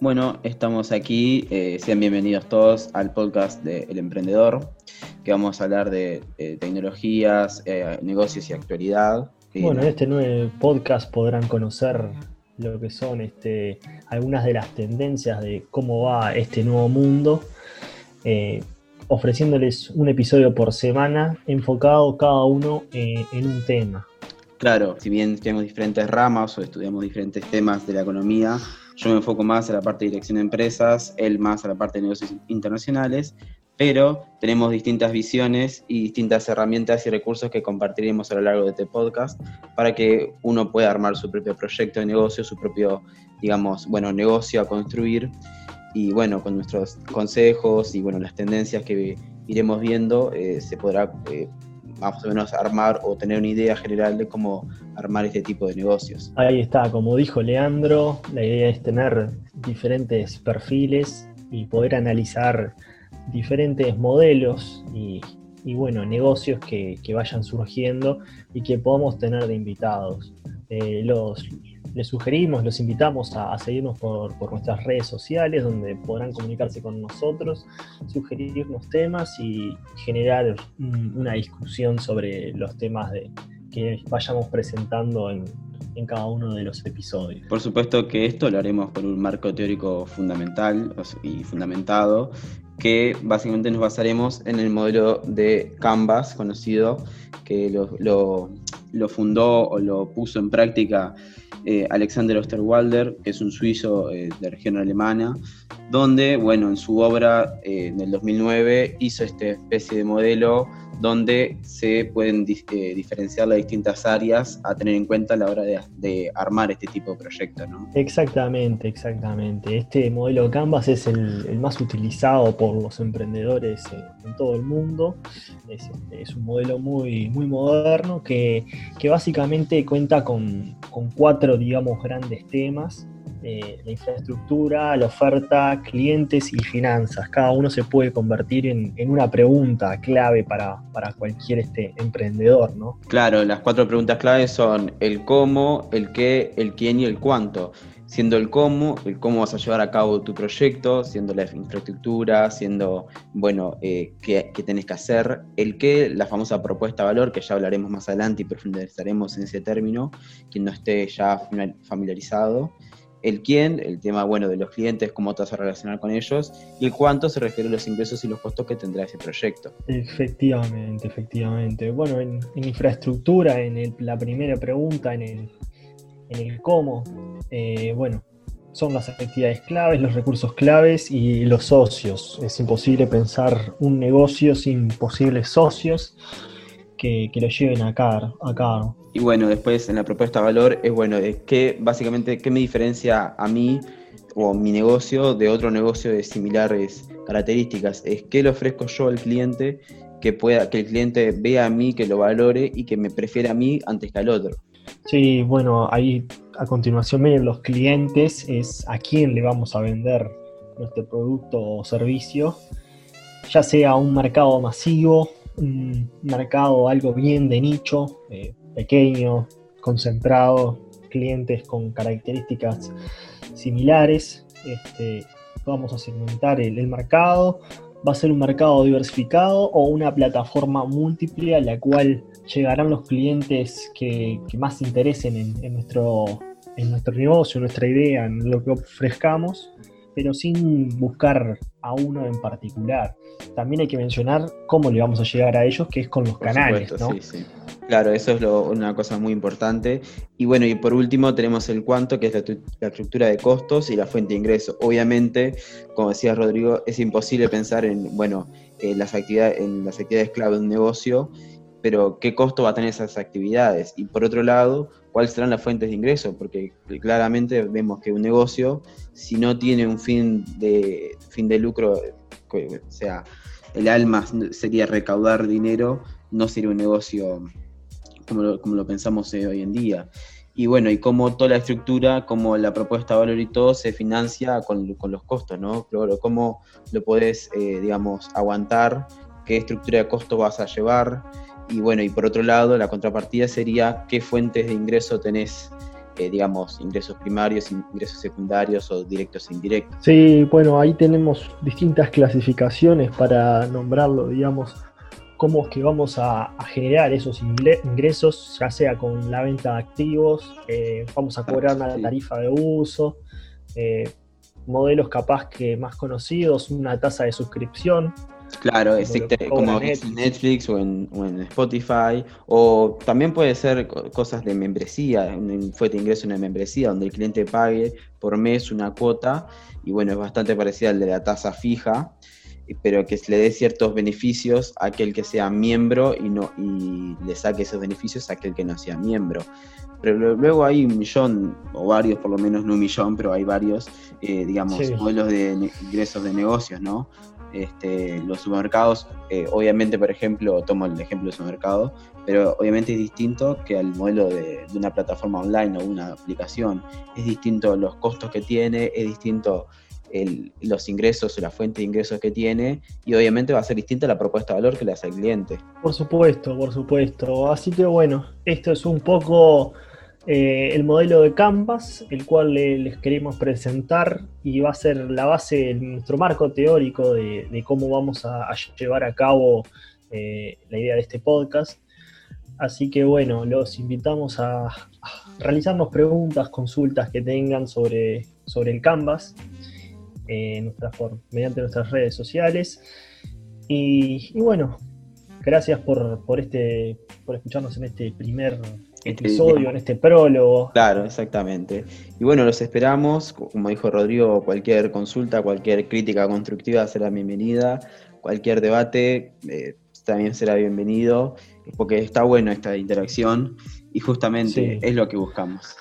Bueno, estamos aquí, eh, sean bienvenidos todos al podcast de El Emprendedor, que vamos a hablar de eh, tecnologías, eh, negocios y actualidad. Bueno, en este nuevo podcast podrán conocer lo que son este, algunas de las tendencias de cómo va este nuevo mundo, ofreciéndoles un episodio por semana enfocado cada uno en un tema. Claro, si bien tenemos diferentes ramas o estudiamos diferentes temas de la economía, yo me enfoco más a la parte de dirección de empresas, él más a la parte de negocios internacionales, pero tenemos distintas visiones y distintas herramientas y recursos que compartiremos a lo largo de este podcast para que uno pueda armar su propio proyecto de negocio, su propio, digamos, bueno, negocio a construir. Y bueno, con nuestros consejos y bueno, las tendencias que iremos viendo, eh, se podrá eh, más o menos armar o tener una idea general de cómo armar este tipo de negocios. Ahí está, como dijo Leandro, la idea es tener diferentes perfiles y poder analizar diferentes modelos y, bueno, negocios que, vayan surgiendo y que podamos tener de invitados. Eh, los, les sugerimos, los invitamos a, seguirnos por, nuestras redes sociales, donde podrán comunicarse con nosotros, sugerirnos temas y generar una discusión sobre los temas de, que vayamos presentando en, cada uno de los episodios. Por supuesto que esto lo haremos con un marco teórico fundamental y fundamentado, que básicamente nos basaremos en el modelo de Canvas, conocido, que lo, lo fundó o lo puso en práctica eh, Alexander Osterwalder, que es un suizo eh, de región alemana, donde, bueno, en su obra eh, en el 2009 hizo esta especie de modelo donde se pueden eh, diferenciar las distintas áreas a tener en cuenta a la hora de, armar este tipo de proyectos. ¿no? Exactamente, exactamente. Este modelo Canvas es el, más utilizado por los emprendedores en, todo el mundo. Es, este, un modelo muy, muy moderno que, básicamente cuenta con, con cuatro, digamos, grandes temas la infraestructura, la oferta, clientes y finanzas. Cada uno se puede convertir en, una pregunta clave para, cualquier este emprendedor, ¿no? Claro, las cuatro preguntas claves son el cómo, el qué, el quién y el cuánto. Siendo el cómo, el cómo vas a llevar a cabo tu proyecto, siendo la infraestructura, siendo, bueno, eh, qué, qué tenés que hacer, el qué, la famosa propuesta de valor, que ya hablaremos más adelante y profundizaremos en ese término, quien no esté ya familiarizado el quién, el tema bueno de los clientes, cómo te vas a relacionar con ellos, y el cuánto se refiere a los ingresos y los costos que tendrá ese proyecto. Efectivamente, efectivamente. Bueno, en, infraestructura, en la primera pregunta, en el, en el cómo, eh, bueno, son las actividades claves, los recursos claves y los socios. Es imposible pensar un negocio sin posibles socios que, lo lleven a cabo. A Y bueno, después en la propuesta de valor es bueno, es que básicamente qué me diferencia a mí o mi negocio de otro negocio de similares características. Es qué le ofrezco yo al cliente que pueda, que el cliente vea a mí, que lo valore y que me prefiera a mí antes que al otro. Sí, bueno, ahí a continuación miren los clientes, es a quién le vamos a vender nuestro producto o servicio, ya sea un mercado masivo un mercado algo bien de nicho, eh, pequeño, concentrado, clientes con características similares. Este, vamos a segmentar el, mercado. Va a ser un mercado diversificado o una plataforma múltiple a la cual llegarán los clientes que, más interesen en, nuestro, en nuestro negocio, en nuestra idea, en lo que ofrezcamos pero sin buscar a uno en particular. También hay que mencionar cómo le vamos a llegar a ellos, que es con los canales. ¿no? Sí, sí. Claro, eso es una cosa muy importante. Y bueno, y por último tenemos el cuánto, que es la, estructura de costos y la fuente de ingreso. Obviamente, como decía Rodrigo, es imposible pensar en, bueno, en las actividades, en las actividades clave de un negocio pero qué costo va a tener esas actividades y por otro lado, cuáles serán las fuentes de ingreso, porque claramente vemos que un negocio, si no tiene un fin de, fin de lucro, o sea, el alma sería recaudar dinero, no sería un negocio como lo, como lo pensamos hoy en día. Y bueno, y cómo toda la estructura, como la propuesta de valor y todo se financia con, con los costos, ¿no? Claro, cómo lo podés, eh, digamos, aguantar, qué estructura de costo vas a llevar, y bueno, y por otro lado, la contrapartida sería qué fuentes de ingreso tenés eh, digamos, ingresos primarios, ingresos secundarios o directos e indirectos. Sí, bueno, ahí tenemos distintas clasificaciones para nombrarlo, digamos, cómo es que vamos a, generar esos ingresos, ya sea con la venta de activos, eh, vamos a cobrar una tarifa de uso, eh, modelos capaz que más conocidos, una tasa de suscripción. Claro, existe como en Netflix. O en, Spotify, o también puede ser cosas de membresía, un fuente de ingreso, una membresía, donde el cliente pague por mes una cuota, y bueno, es bastante parecida al de la tasa fija, pero que le dé ciertos beneficios a aquel que sea miembro y, no, y le saque esos beneficios a aquel que no sea miembro. Pero luego hay un millón, o varios, por lo menos no un millón, pero hay varios, eh, digamos, modelos de ingresos de negocios, ¿no? Este, los supermercados, eh, obviamente, por ejemplo, tomo el ejemplo del supermercado, pero obviamente es distinto que al modelo de, de, una plataforma online o una aplicación. Es distinto los costos que tiene, es distinto los ingresos o la fuente de ingresos que tiene y obviamente va a ser distinta la propuesta de valor que le hace al cliente. Por supuesto, por supuesto. Así que bueno, esto es un poco eh, el modelo de Canvas, el cual les queremos presentar y va a ser la base nuestro marco teórico de, cómo vamos a, llevar a cabo eh, la idea de este podcast. Así que bueno, los invitamos a, realizarnos preguntas, consultas que tengan sobre, sobre el Canvas eh, mediante nuestras redes sociales. Y, bueno, gracias por, por, este, por escucharnos en este primer este episodio, en este prólogo. Claro, exactamente. Y bueno, los esperamos, como dijo Rodrigo, cualquier consulta, cualquier crítica constructiva será bienvenida, cualquier debate eh, también será bienvenido, porque está bueno esta interacción y justamente es lo que buscamos.